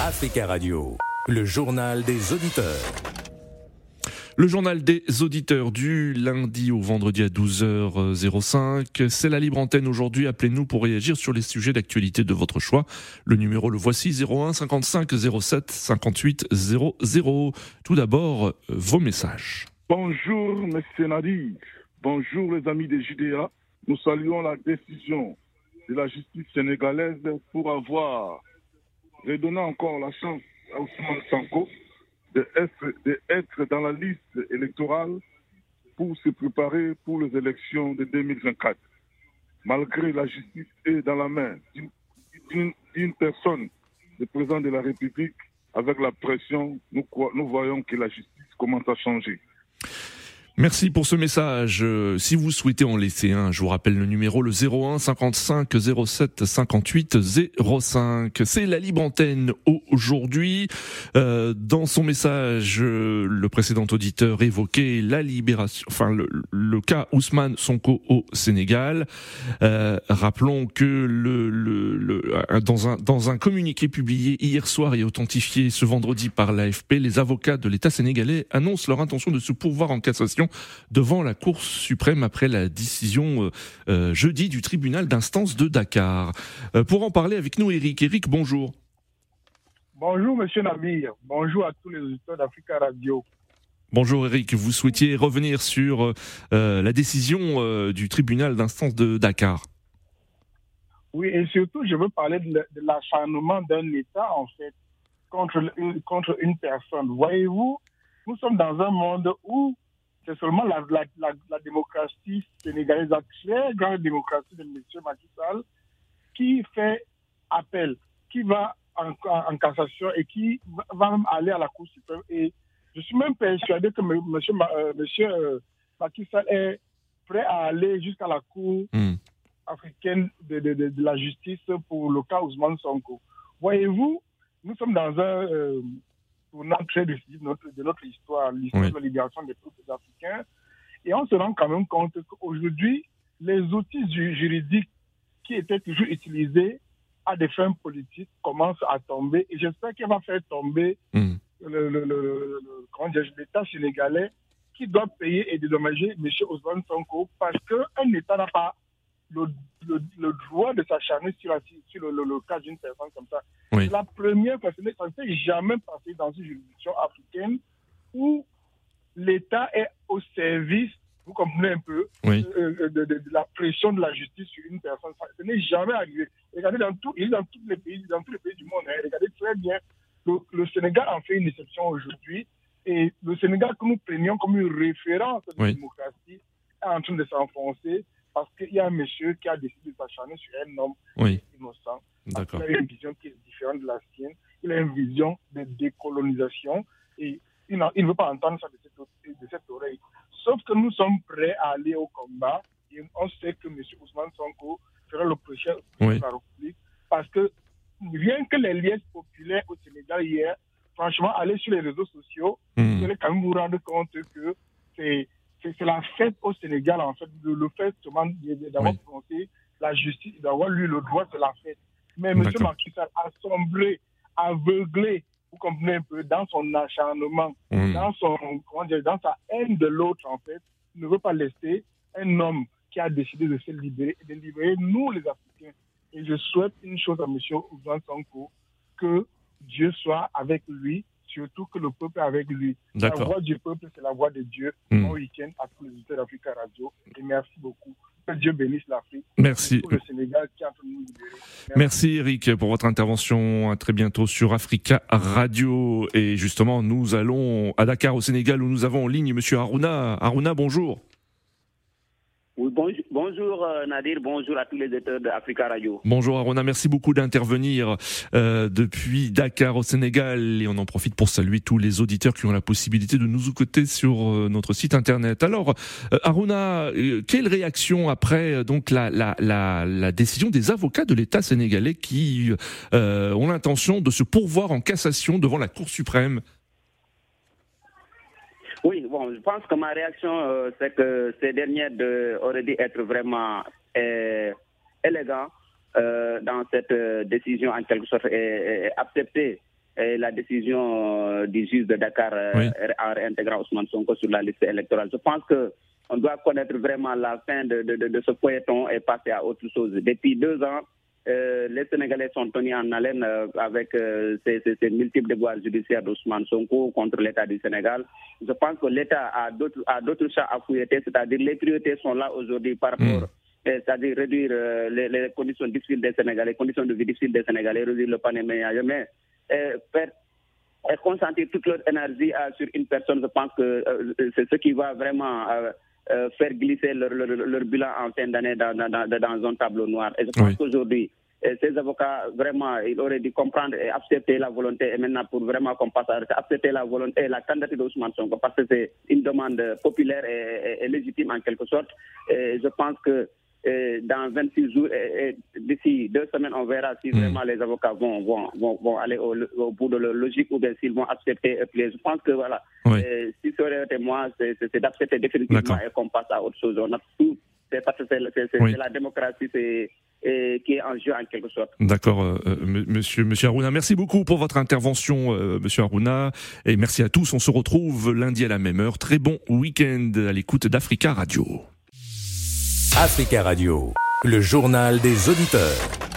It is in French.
Africa Radio, le journal des auditeurs. Le journal des auditeurs du lundi au vendredi à 12h05. C'est la libre antenne aujourd'hui. Appelez-nous pour réagir sur les sujets d'actualité de votre choix. Le numéro le voici 01 55 07 58 00. Tout d'abord, vos messages. Bonjour, monsieur Nadir. Bonjour, les amis des JDA. Nous saluons la décision de la justice sénégalaise pour avoir redonné encore la chance à Ousmane Sanko d'être dans la liste électorale pour se préparer pour les élections de 2024. Malgré la justice est dans la main d'une personne, le président de la République, avec la pression, nous, nous voyons que la justice commence à changer. Merci pour ce message. Euh, si vous souhaitez en laisser un, je vous rappelle le numéro le 01 55 07 58 05. C'est la libre antenne aujourd'hui. Euh, dans son message, euh, le précédent auditeur évoquait la libération, enfin le, le cas Ousmane Sonko au Sénégal. Rappelons que le, le, le, dans un dans un communiqué publié hier soir et authentifié ce vendredi par l'AFP, les avocats de l'État sénégalais annoncent leur intention de se pourvoir en cassation devant la Cour suprême après la décision euh, euh, jeudi du tribunal d'instance de Dakar. Euh, pour en parler avec nous, Eric. Eric, bonjour. Bonjour, monsieur Nabir. Bonjour à tous les auditeurs d'Africa Radio. Bonjour Eric, vous souhaitiez revenir sur la décision du tribunal d'instance de Dakar. Oui, et surtout, je veux parler de, l'acharnement d'un État, en fait, contre, contre une personne. Voyez-vous, nous sommes dans un monde où c'est seulement la, la, la, démocratie sénégalaise, la très grande démocratie de M. Macky Sall, qui fait appel, qui va en, en, cassation et qui va aller à la Cour suprême. Et je suis même persuadé que M. Monsieur, euh, monsieur euh, Macky Sall est prêt à aller jusqu'à la Cour hmm. africaine de, de, de, la justice pour le cas Ousmane Sonko. Voyez-vous, nous sommes dans un, euh, tournant très décisif de notre, histoire, l'histoire de la libération des peuples africains. Et on se rend quand même compte qu'aujourd'hui, les outils juridiques qui étaient toujours utilisés à des fins politiques commencent à tomber. Et j'espère qu'il va faire tomber mm. le, le, le, l'État sénégalais qui doit payer et dédommager M. Osman Sonko parce qu'un État n'a pas le, le, droit de s'acharner sur, sur le, le, cas d'une personne comme ça. C'est la première fois, ça ne s'est jamais passé dans une juridiction africaine où l'État est au service, vous comprenez un peu, euh, de, de, la pression de la justice sur une personne. Ce n'est jamais arrivé. Regardez dans, tout, dans, tous les pays, dans tous les pays du monde, hein, regardez très bien, le, Sénégal en fait une exception aujourd'hui. Et le Sénégal que nous prenions comme une référence de la démocratie est en train de s'enfoncer parce qu'il y a un monsieur qui a décidé de s'acharner sur un homme innocent. Il a une vision qui est différente de la sienne. Il a une vision de décolonisation et il, ne veut pas entendre ça de cette, de cette, oreille. Sauf que nous sommes prêts à aller au combat et on sait que M. Ousmane Sonko fera le prochain de la République parce que rien que les liens populaires au Sénégal hier, franchement, aller sur les réseaux sociaux, hmm. vous allez quand même vous rendre compte que c'est c'est la fête au Sénégal, en fait, le, fait d'avoir prononcé la justice, d'avoir lu le droit, c'est la fête. Mais M. Macky Sall a sombré, aveuglé, vous comprenez un peu, dans son acharnement, dans, son, comment dire, dans sa haine de l'autre, en fait, ne veut pas laisser un homme qui a décidé de se libérer et de libérer nous, les Africains. Et je souhaite une chose à M. Ousmane Sanko, que Dieu soit avec lui surtout que le peuple est avec lui. La voix du peuple, c'est la voix de Dieu. Hmm. Bon week-end à tous les auditeurs d'Africa Radio. Et merci beaucoup. Que Dieu bénisse l'Afrique. Merci. Le Sénégal qui libérer. Merci. Eric pour votre intervention. À très bientôt sur Africa Radio. Et justement, nous allons à Dakar au Sénégal où nous avons en ligne Monsieur Aruna. Aruna, bonjour bonjour, euh, Nadir, bonjour à tous les auditeurs d'Africa Radio. Bonjour Arona, merci beaucoup d'intervenir euh, depuis Dakar au Sénégal et on en profite pour saluer tous les auditeurs qui ont la possibilité de nous écouter sur euh, notre site internet. Alors Aruna, quelle réaction après donc la, décision des avocats de l'État sénégalais qui ont l'intention de se pourvoir en cassation devant la Cour suprême oui, bon, je pense que ma réaction, euh, c'est que ces dernières auraient dû être vraiment euh, élégants euh, dans cette décision, en quelque sorte, et, accepter la décision du juge de Dakar en réintégrant Ousmane Sonko sur la liste électorale. Je pense que on doit connaître vraiment la fin de, de, de, ce feuilleton et passer à autre chose. Depuis deux ans, euh, les Sénégalais sont tenus en haleine euh, avec euh, ces, ces, multiples devoirs judiciaires d'Ousmane Sonko contre l'État du Sénégal. Je pense que l'État a d'autres chats à fouilleter, c'est-à-dire les priorités sont là aujourd'hui par rapport, hmm. c'est-à-dire réduire les, conditions difficiles des Sénégalais, les conditions de vie difficiles des Sénégalais, réduire le panier mais faire et concentrer toute leur énergie sur une personne, je pense que c'est ce qui va vraiment faire glisser leur, leur, bilan en fin d'année dans, dans, dans, un tableau noir. Et je pense qu'aujourd'hui, ces avocats, vraiment, ils auraient dû comprendre et accepter la volonté, et maintenant pour vraiment qu'on passe à accepter la volonté et la candidature d'Ousmane Sonko, parce que c'est une demande populaire et, et, légitime en quelque sorte. Et je pense que dans 26 jours, et, d'ici deux semaines, on verra si hmm. vraiment les avocats vont, vont, vont, aller au, bout de leur logique ou bien s'ils vont accepter. Je pense que voilà, si ça aurait été moi, c'est d'accepter définitivement et qu'on passe à autre chose. On a tout, c'est parce que c'est la démocratie qui est en jeu en quelque sorte. D'accord, euh, euh, monsieur, monsieur Aruna. Merci beaucoup pour votre intervention, euh, monsieur Aruna. Et merci à tous. On se retrouve lundi à la même heure. Très bon week-end à l'écoute d'Africa Radio. Africa Radio, le journal des auditeurs.